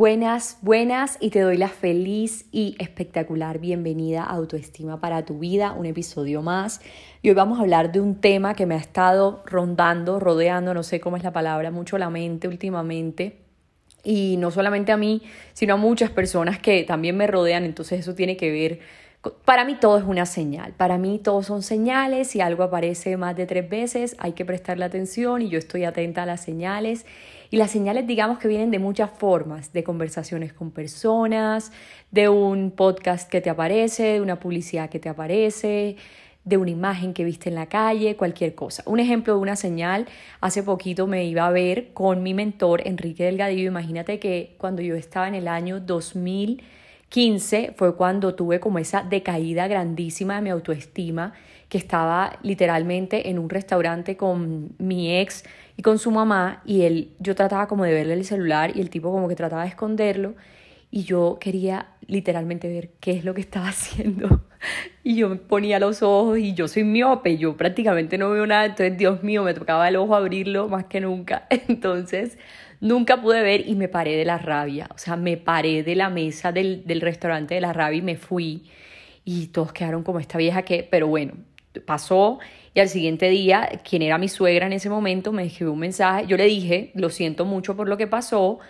Buenas, buenas y te doy la feliz y espectacular bienvenida a Autoestima para tu vida, un episodio más. Y hoy vamos a hablar de un tema que me ha estado rondando, rodeando, no sé cómo es la palabra, mucho la mente últimamente. Y no solamente a mí, sino a muchas personas que también me rodean, entonces eso tiene que ver para mí todo es una señal, para mí todos son señales, si algo aparece más de tres veces hay que prestarle atención y yo estoy atenta a las señales. Y las señales digamos que vienen de muchas formas, de conversaciones con personas, de un podcast que te aparece, de una publicidad que te aparece, de una imagen que viste en la calle, cualquier cosa. Un ejemplo de una señal, hace poquito me iba a ver con mi mentor Enrique Delgadillo, imagínate que cuando yo estaba en el año 2000 15 fue cuando tuve como esa decaída grandísima de mi autoestima, que estaba literalmente en un restaurante con mi ex y con su mamá y él, yo trataba como de verle el celular y el tipo como que trataba de esconderlo y yo quería literalmente ver qué es lo que estaba haciendo. Y yo me ponía los ojos y yo soy miope, yo prácticamente no veo nada, entonces Dios mío, me tocaba el ojo abrirlo más que nunca. Entonces nunca pude ver y me paré de la rabia, o sea, me paré de la mesa del, del restaurante de la rabia y me fui y todos quedaron como esta vieja que, pero bueno, pasó y al siguiente día, quien era mi suegra en ese momento, me escribió un mensaje, yo le dije, lo siento mucho por lo que pasó,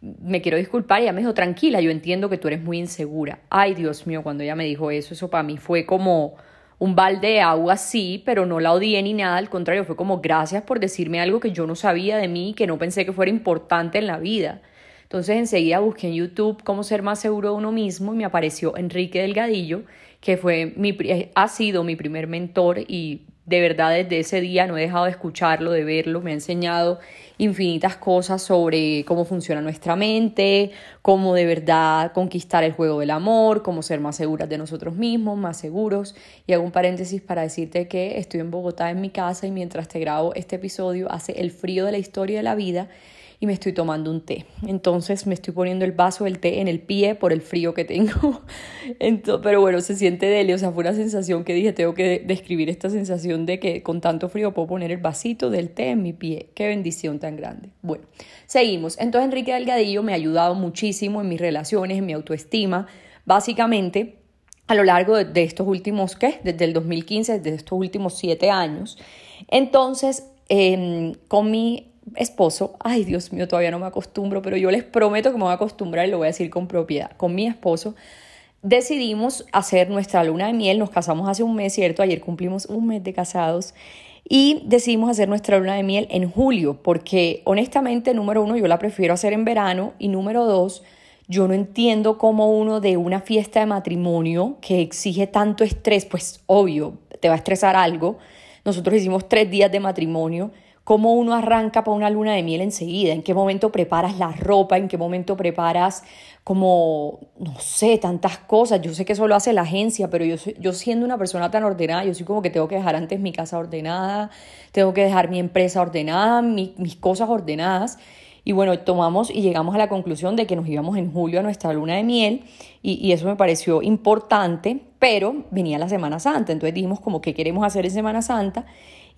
me quiero disculpar y ella me dijo, tranquila, yo entiendo que tú eres muy insegura. Ay, Dios mío, cuando ella me dijo eso, eso para mí fue como un balde de agua, sí, pero no la odié ni nada, al contrario, fue como gracias por decirme algo que yo no sabía de mí que no pensé que fuera importante en la vida. Entonces enseguida busqué en YouTube cómo ser más seguro de uno mismo y me apareció Enrique Delgadillo, que fue mi, ha sido mi primer mentor y de verdad desde ese día no he dejado de escucharlo, de verlo, me ha enseñado infinitas cosas sobre cómo funciona nuestra mente, cómo de verdad conquistar el juego del amor, cómo ser más seguras de nosotros mismos, más seguros. Y hago un paréntesis para decirte que estoy en Bogotá en mi casa y mientras te grabo este episodio hace el frío de la historia de la vida y me estoy tomando un té. Entonces me estoy poniendo el vaso del té en el pie por el frío que tengo. Entonces, pero bueno, se siente deli, o sea, fue una sensación que dije, tengo que describir esta sensación de que con tanto frío puedo poner el vasito del té en mi pie. Qué bendición tan grande. Bueno, seguimos. Entonces Enrique Delgadillo me ha ayudado muchísimo en mis relaciones, en mi autoestima. Básicamente, a lo largo de, estos últimos, ¿qué? Desde el 2015, desde estos últimos siete años. Entonces, em, con mi esposo, ay Dios mío, todavía no me acostumbro, pero yo les prometo que me voy a acostumbrar y lo voy a decir con propiedad. Con mi esposo decidimos hacer nuestra luna de miel, nos casamos hace un mes, ¿cierto? Ayer cumplimos un mes de casados y decidimos hacer nuestra luna de miel en julio, porque honestamente, número uno, yo la prefiero hacer en verano y número dos, yo no entiendo cómo uno de una fiesta de matrimonio que exige tanto estrés, pues obvio, te va a estresar algo. Nosotros hicimos tres días de matrimonio cómo uno arranca para una luna de miel enseguida, en qué momento preparas la ropa, en qué momento preparas como, no sé, tantas cosas. Yo sé que eso lo hace la agencia, pero yo, yo siendo una persona tan ordenada, yo soy como que tengo que dejar antes mi casa ordenada, tengo que dejar mi empresa ordenada, mis cosas ordenadas. Y bueno, tomamos y llegamos a la conclusión de que nos íbamos en julio a nuestra luna de miel y, y, eso me pareció importante, pero venía la Semana Santa, entonces dijimos como que queremos hacer en Semana Santa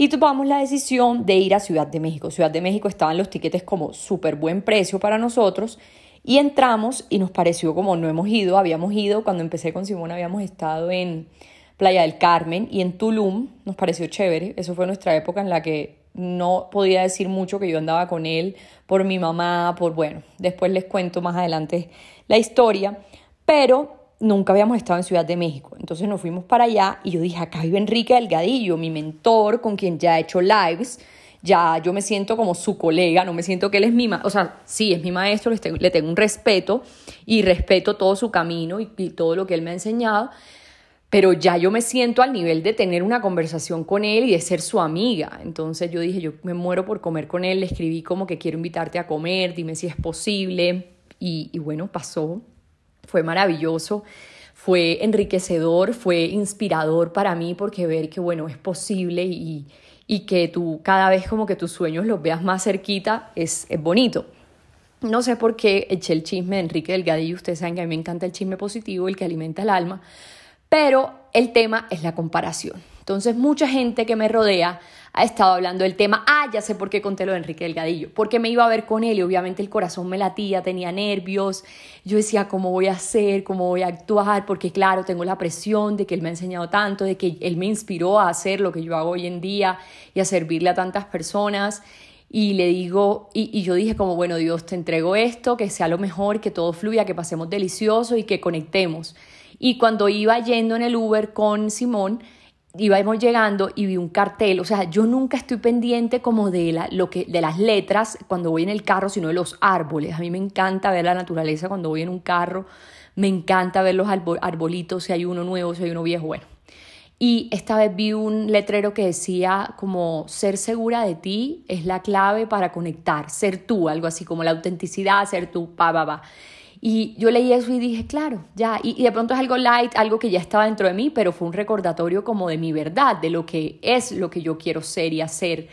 y tomamos la decisión de ir a Ciudad de México. Ciudad de México estaban los tiquetes como súper buen precio para nosotros y entramos y nos pareció como no hemos ido, habíamos ido, cuando empecé con Simón habíamos estado en Playa del Carmen y en Tulum, nos pareció chévere, eso fue nuestra época en la que no podía decir mucho que yo andaba con él por mi mamá, por bueno, después les cuento más adelante la historia, pero nunca habíamos estado en Ciudad de México. Entonces nos fuimos para allá y yo dije, acá vive Enrique Delgadillo, mi mentor, con quien ya he hecho lives. Ya yo me siento como su colega, no me siento que él es mi maestro, o sea, sí, es mi maestro, le tengo, un respeto y respeto todo su camino y, todo lo que él me ha enseñado, pero ya yo me siento al nivel de tener una conversación con él y de ser su amiga. Entonces yo dije, yo me muero por comer con él, le escribí como que quiero invitarte a comer, dime si es posible y bueno, pasó fue maravilloso, fue enriquecedor, fue inspirador para mí porque ver que, bueno, es posible y, y que tú cada vez como que tus sueños los veas más cerquita es, es bonito. No sé por qué eché el chisme de Enrique Delgadillo, ustedes saben que a mí me encanta el chisme positivo, el que alimenta el alma, pero el tema es la comparación. Entonces mucha gente que me rodea ha estado hablando del tema, ah, ya sé por qué conté lo de Enrique Delgadillo, porque me iba a ver con él y obviamente el corazón me latía, tenía nervios, yo decía, ¿cómo voy a hacer? ¿Cómo voy a actuar? Porque claro, tengo la presión de que él me ha enseñado tanto, de que él me inspiró a hacer lo que yo hago hoy en día y a servirle a tantas personas. Y le digo, y, y yo dije como, bueno, Dios, te entrego esto, que sea lo mejor, que todo fluya, que pasemos delicioso y que conectemos. Y cuando iba yendo en el Uber con Simón, íbamos llegando y vi un cartel, o sea, yo nunca estoy pendiente como de, la, lo que, de las letras cuando voy en el carro, sino de los árboles. A mí me encanta ver la naturaleza cuando voy en un carro, me encanta ver los arbolitos, si hay uno nuevo, si hay uno viejo, bueno. Y esta vez vi un letrero que decía como ser segura de ti es la clave para conectar, ser tú, algo así como la autenticidad, ser tú, pa, pa, pa. Y yo leí eso y dije, claro, ya. Y, de pronto es algo light, algo que ya estaba dentro de mí, pero fue un recordatorio como de mi verdad, de lo que es lo que yo quiero ser y hacer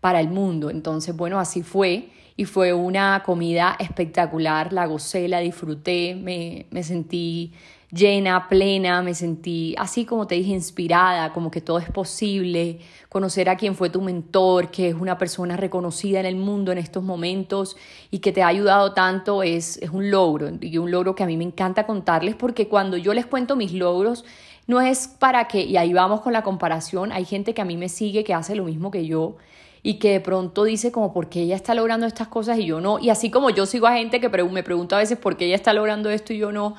para el mundo. Entonces, bueno, así fue. Y fue una comida espectacular, la gocé, la disfruté, me, me sentí llena, plena, me sentí así como te dije, inspirada, como que todo es posible, conocer a quien fue tu mentor, que es una persona reconocida en el mundo en estos momentos y que te ha ayudado tanto, es, es un logro y un logro que a mí me encanta contarles porque cuando yo les cuento mis logros, no es para que, y ahí vamos con la comparación, hay gente que a mí me sigue que hace lo mismo que yo y que de pronto dice como por qué ella está logrando estas cosas y yo no, y así como yo sigo a gente que me pregunta a veces por qué ella está logrando esto y yo no,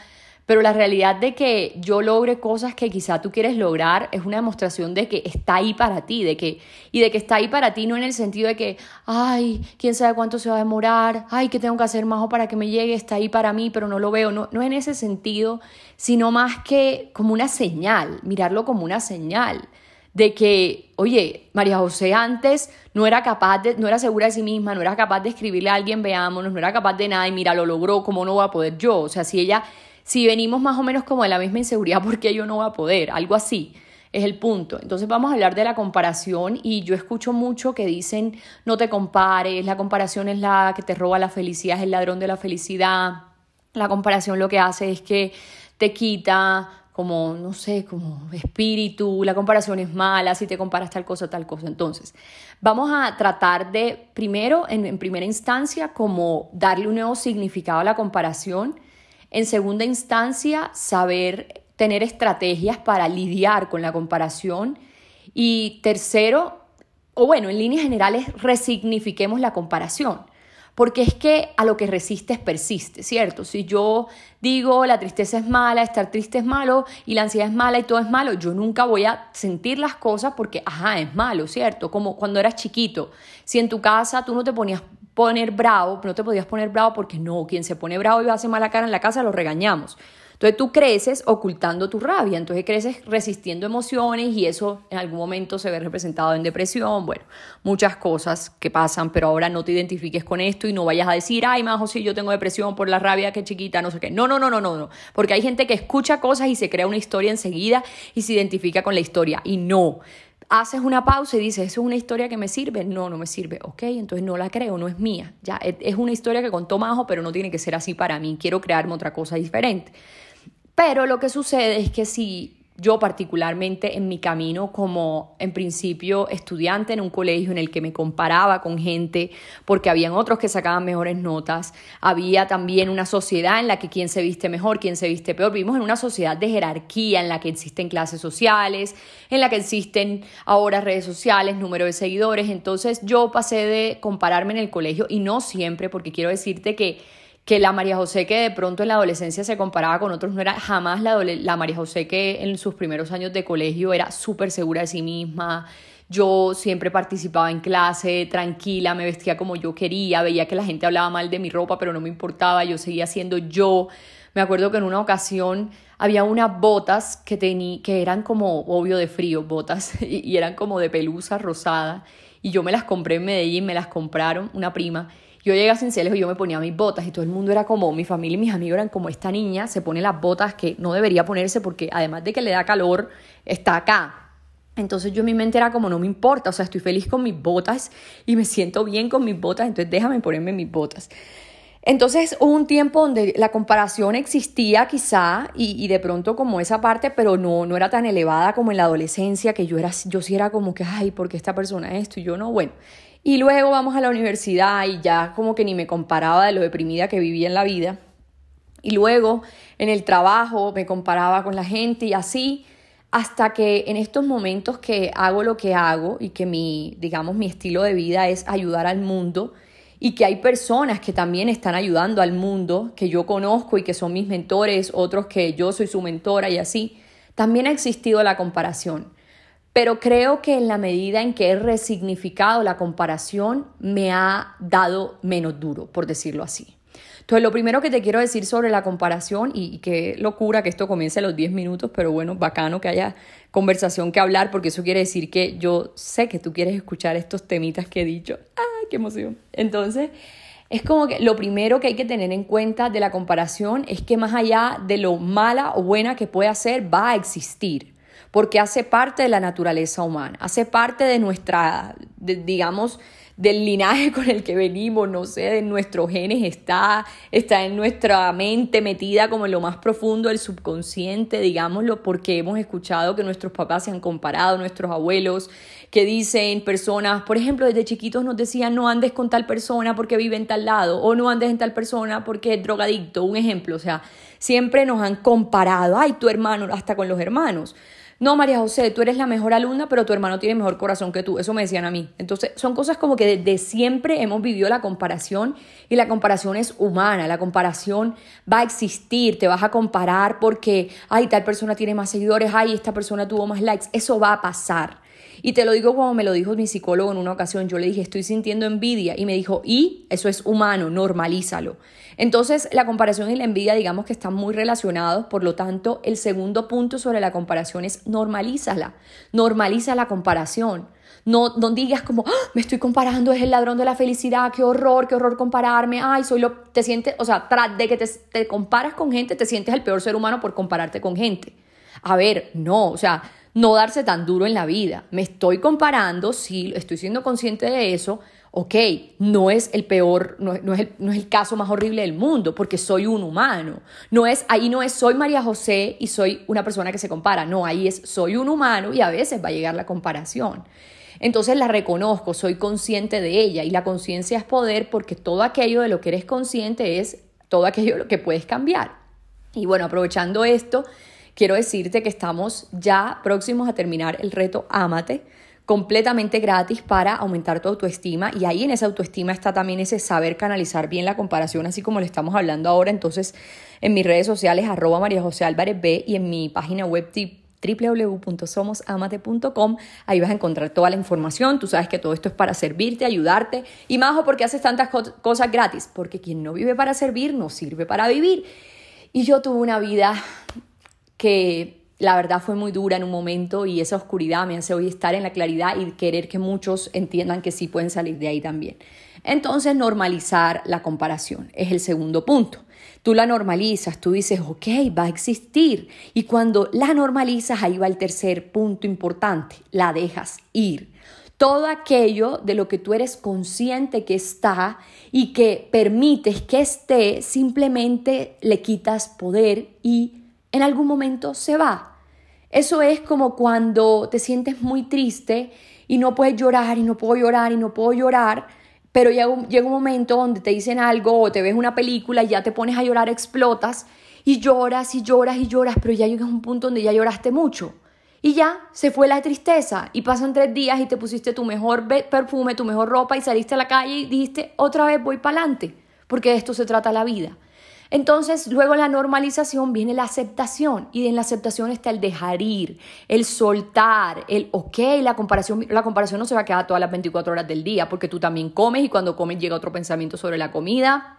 pero la realidad de que yo logre cosas que quizá tú quieres lograr es una demostración de que está ahí para ti, de que, y de que está ahí para ti no en el sentido de que, ay, quién sabe cuánto se va a demorar, ay, qué tengo que hacer más para que me llegue, está ahí para mí, pero no lo veo, no, no en ese sentido, sino más que como una señal, mirarlo como una señal de que, oye, María José antes no era capaz de, no era segura de sí misma, no era capaz de escribirle a alguien, veámonos, no era capaz de nada y mira, lo logró, ¿cómo no va a poder yo? O sea, si ella si venimos más o menos como de la misma inseguridad, porque yo no voy a poder? Algo así es el punto. Entonces vamos a hablar de la comparación y yo escucho mucho que dicen no te compares, la comparación es la que te roba la felicidad, es el ladrón de la felicidad. La comparación lo que hace es que te quita como, no sé, como espíritu, la comparación es mala, si te comparas tal cosa, tal cosa. Entonces, vamos a tratar de, primero, en, en primera instancia, como darle un nuevo significado a la comparación en segunda instancia, saber tener estrategias para lidiar con la comparación. Y tercero, o bueno, en líneas generales, resignifiquemos la comparación. Porque es que a lo que resistes persiste, ¿cierto? Si yo digo la tristeza es mala, estar triste es malo y la ansiedad es mala y todo es malo, yo nunca voy a sentir las cosas porque, ajá, es malo, ¿cierto? Como cuando eras chiquito, si en tu casa tú no te ponías poner bravo, no te podías poner bravo porque no, quien se pone bravo y hace mala cara en la casa lo regañamos. Entonces tú creces ocultando tu rabia, entonces creces resistiendo emociones y eso en algún momento se ve representado en depresión, bueno, muchas cosas que pasan, pero ahora no te identifiques con esto y no vayas a decir, ay, majo, si yo tengo depresión por la rabia que chiquita, no sé qué. No, no, no, no, no, no, porque hay gente que escucha cosas y se crea una historia enseguida y se identifica con la historia y no haces una pausa y dices, ¿eso es una historia que me sirve? No, no me sirve. Ok, entonces no la creo, no es mía. Ya, es una historia que contó Majo, pero no tiene que ser así para mí. Quiero crearme otra cosa diferente. Pero lo que sucede es que si yo particularmente en mi camino como en principio estudiante en un colegio en el que me comparaba con gente porque habían otros que sacaban mejores notas, había también una sociedad en la que quién se viste mejor, quién se viste peor, vivimos en una sociedad de jerarquía en la que existen clases sociales, en la que existen ahora redes sociales, número de seguidores, entonces yo pasé de compararme en el colegio y no siempre porque quiero decirte que que la María José que de pronto en la adolescencia se comparaba con otros no era jamás la, María José que en sus primeros años de colegio era súper segura de sí misma. Yo siempre participaba en clase, tranquila, me vestía como yo quería, veía que la gente hablaba mal de mi ropa, pero no me importaba, yo seguía siendo yo. Me acuerdo que en una ocasión había unas botas que, tenía que eran como, obvio, de frío, botas, y eran como de pelusa rosada, y yo me las compré en Medellín, me las compraron una prima, yo llegué a Cincelejo y yo me ponía mis botas y todo el mundo era como, mi familia y mis amigos eran como esta niña, se pone las botas que no debería ponerse porque además de que le da calor, está acá. Entonces yo en mi mente era como, no me importa, o sea, estoy feliz con mis botas y me siento bien con mis botas, entonces déjame ponerme mis botas. Entonces hubo un tiempo donde la comparación existía quizá y, de pronto como esa parte, pero no, no era tan elevada como en la adolescencia, que yo, era, yo sí era como que, ay, ¿por qué esta persona esto? Y yo no, bueno. Y luego vamos a la universidad y ya como que ni me comparaba de lo deprimida que vivía en la vida. Y luego en el trabajo me comparaba con la gente y así hasta que en estos momentos que hago lo que hago y que mi, digamos, mi estilo de vida es ayudar al mundo y que hay personas que también están ayudando al mundo, que yo conozco y que son mis mentores, otros que yo soy su mentora y así, también ha existido la comparación. Pero creo que en la medida en que he resignificado la comparación, me ha dado menos duro, por decirlo así. Entonces, lo primero que te quiero decir sobre la comparación, y, qué locura que esto comience a los 10 minutos, pero bueno, bacano que haya conversación que hablar, porque eso quiere decir que yo sé que tú quieres escuchar estos temitas que he dicho. ¡Ay, qué emoción! Entonces, es como que lo primero que hay que tener en cuenta de la comparación es que más allá de lo mala o buena que pueda ser, va a existir porque hace parte de la naturaleza humana, hace parte de nuestra, digamos, del linaje con el que venimos, no sé, de nuestros genes, está, está en nuestra mente metida como en lo más profundo del subconsciente, digámoslo, porque hemos escuchado que nuestros papás se han comparado, nuestros abuelos, que dicen personas, por ejemplo, desde chiquitos nos decían no andes con tal persona porque vive en tal lado, o no andes en tal persona porque es drogadicto, un ejemplo, o sea, siempre nos han comparado, ay, tu hermano, hasta con los hermanos no, María José, tú eres la mejor alumna, pero tu hermano tiene mejor corazón que tú. Eso me decían a mí. Entonces, son cosas como que desde siempre hemos vivido la comparación y la comparación es humana. La comparación va a existir. Te vas a comparar porque, ay, tal persona tiene más seguidores, ay, esta persona tuvo más likes. Eso va a pasar. Y te lo digo como me lo dijo mi psicólogo en una ocasión. Yo le dije, estoy sintiendo envidia. Y me dijo, y eso es humano, normalízalo. Entonces, la comparación y la envidia, digamos que están muy relacionados. Por lo tanto, el segundo punto sobre la comparación es normalízala. Normaliza la comparación. No, no digas como, ¡Ah! me estoy comparando, es el ladrón de la felicidad, qué horror, qué horror compararme, ay, soy lo, te sientes, o sea, tras de que te, te comparas con gente, te sientes el peor ser humano por compararte con gente. A ver, no, o sea, no darse tan duro en la vida. Me estoy comparando, sí, estoy siendo consciente de eso. Ok, no es el peor, no, es el, no, es el, caso más horrible del mundo, porque soy un humano. No es, ahí no es soy María José y soy una persona que se compara. No, ahí es soy un humano y a veces va a llegar la comparación. Entonces la reconozco, soy consciente de ella y la conciencia es poder porque todo aquello de lo que eres consciente es todo aquello de lo que puedes cambiar. Y bueno, aprovechando esto, quiero decirte que estamos ya próximos a terminar el reto Ámate completamente gratis para aumentar tu autoestima. Y ahí en esa autoestima está también ese saber canalizar bien la comparación así como le estamos hablando ahora. Entonces en mis redes sociales arroba María José Álvarez B y en mi página web www.somosamate.com ahí vas a encontrar toda la información. Tú sabes que todo esto es para servirte, ayudarte. Y más porque haces tantas cosas gratis porque quien no vive para servir no sirve para vivir. Y yo tuve una vida que la verdad fue muy dura en un momento y esa oscuridad me hace hoy estar en la claridad y querer que muchos entiendan que sí pueden salir de ahí también. Entonces, normalizar la comparación es el segundo punto. Tú la normalizas, tú dices, ok, va a existir. Y cuando la normalizas, ahí va el tercer punto importante, la dejas ir. Todo aquello de lo que tú eres consciente que está y que permites que esté, simplemente le quitas poder y en algún momento se va. Eso es como cuando te sientes muy triste y no puedes llorar y no puedo llorar y no puedo llorar, pero llega un, llega un momento donde te dicen algo o te ves una película y ya te pones a llorar, explotas y lloras y lloras y lloras, pero ya llegas a un punto donde ya lloraste mucho. Y ya se fue la tristeza y pasan tres días y te pusiste tu mejor perfume, tu mejor ropa y saliste a la calle y dijiste otra vez voy para adelante, porque de esto se trata la vida. Entonces, luego la normalización viene la aceptación y en la aceptación está el dejar ir, el soltar, el ok, la comparación, la comparación no se va a quedar todas las 24 horas del día porque tú también comes y cuando comes llega otro pensamiento sobre la comida,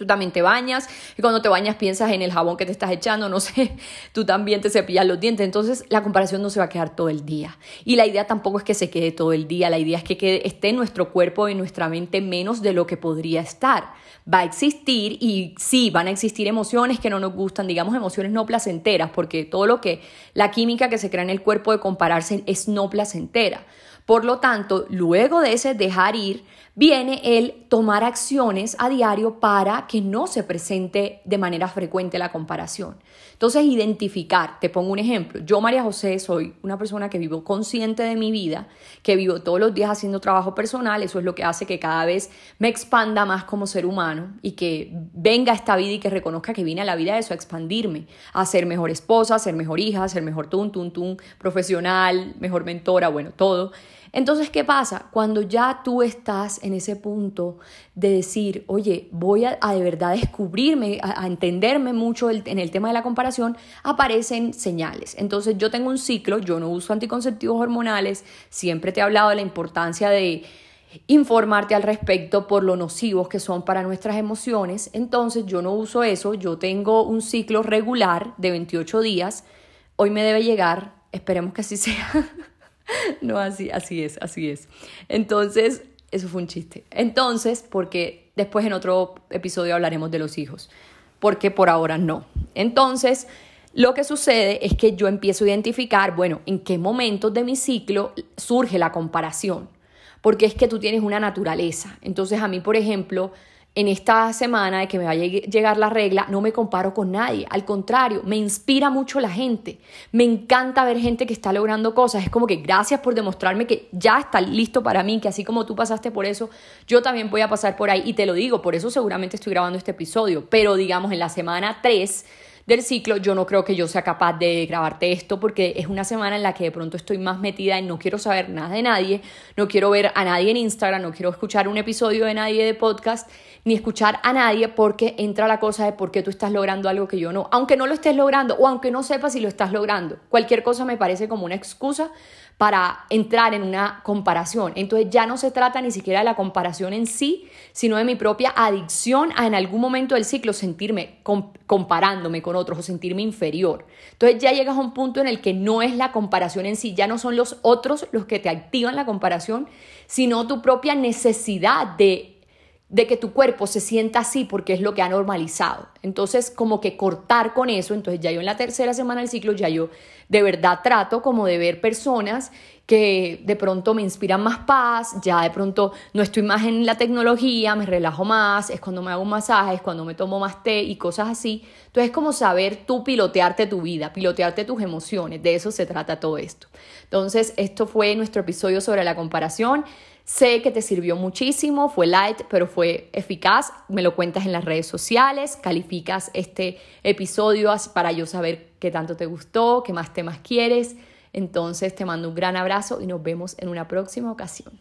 Tú también te bañas y cuando te bañas piensas en el jabón que te estás echando, no sé, tú también te cepillas los dientes. Entonces la comparación no se va a quedar todo el día. Y la idea tampoco es que se quede todo el día, la idea es que quede, esté en nuestro cuerpo y nuestra mente menos de lo que podría estar. Va a existir y sí, van a existir emociones que no nos gustan, digamos emociones no placenteras, porque todo lo que, la química que se crea en el cuerpo de compararse es no placentera. Por lo tanto, luego de ese dejar ir, viene el tomar acciones a diario para que no se presente de manera frecuente la comparación. Entonces, identificar, te pongo un ejemplo, yo María José soy una persona que vivo consciente de mi vida, que vivo todos los días haciendo trabajo personal, eso es lo que hace que cada vez me expanda más como ser humano y que venga esta vida y que reconozca que vine a la vida de eso, a expandirme, a ser mejor esposa, a ser mejor hija, a ser mejor tun, tun, tun, profesional, mejor mentora, bueno, todo. Entonces, ¿qué pasa? Cuando ya tú estás en ese punto de decir, oye, voy a, de verdad descubrirme, a, entenderme mucho en el tema de la comparación, aparecen señales. Entonces, yo tengo un ciclo, yo no uso anticonceptivos hormonales, siempre te he hablado de la importancia de informarte al respecto por lo nocivos que son para nuestras emociones. Entonces, yo no uso eso, yo tengo un ciclo regular de 28 días. Hoy me debe llegar, esperemos que así sea. no, así, así es, así es. Entonces, eso fue un chiste. Entonces, porque después en otro episodio hablaremos de los hijos, porque por ahora no. Entonces, lo que sucede es que yo empiezo a identificar, bueno, en qué momentos de mi ciclo surge la comparación, porque es que tú tienes una naturaleza. Entonces, a mí, por ejemplo, en esta semana de que me va a llegar la regla, no me comparo con nadie. Al contrario, me inspira mucho la gente. Me encanta ver gente que está logrando cosas. Es como que gracias por demostrarme que ya está listo para mí, que así como tú pasaste por eso, yo también voy a pasar por ahí. Y te lo digo, por eso seguramente estoy grabando este episodio. Pero digamos, en la semana 3 del ciclo, yo no creo que yo sea capaz de grabarte esto porque es una semana en la que de pronto estoy más metida y no quiero saber nada de nadie, no quiero ver a nadie en Instagram, no quiero escuchar un episodio de nadie de podcast, ni escuchar a nadie porque entra la cosa de por qué tú estás logrando algo que yo no, aunque no lo estés logrando o aunque no sepas si lo estás logrando. Cualquier cosa me parece como una excusa para entrar en una comparación. Entonces ya no se trata ni siquiera de la comparación en sí, sino de mi propia adicción a en algún momento del ciclo sentirme comparándome con otros o sentirme inferior. Entonces ya llegas a un punto en el que no es la comparación en sí, ya no son los otros los que te activan la comparación, sino tu propia necesidad de de que tu cuerpo se sienta así porque es lo que ha normalizado. Entonces, como que cortar con eso, entonces ya yo en la tercera semana del ciclo, ya yo de verdad trato como de ver personas que de pronto me inspiran más paz, ya de pronto no estoy más en la tecnología, me relajo más, es cuando me hago un masaje, es cuando me tomo más té y cosas así. Entonces es como saber tú pilotearte tu vida, pilotearte tus emociones, de eso se trata todo esto. Entonces, esto fue nuestro episodio sobre la comparación. Sé que te sirvió muchísimo, fue light, pero fue eficaz. Me lo cuentas en las redes sociales, calificas este episodio para yo saber qué tanto te gustó, qué más temas quieres. Entonces te mando un gran abrazo y nos vemos en una próxima ocasión.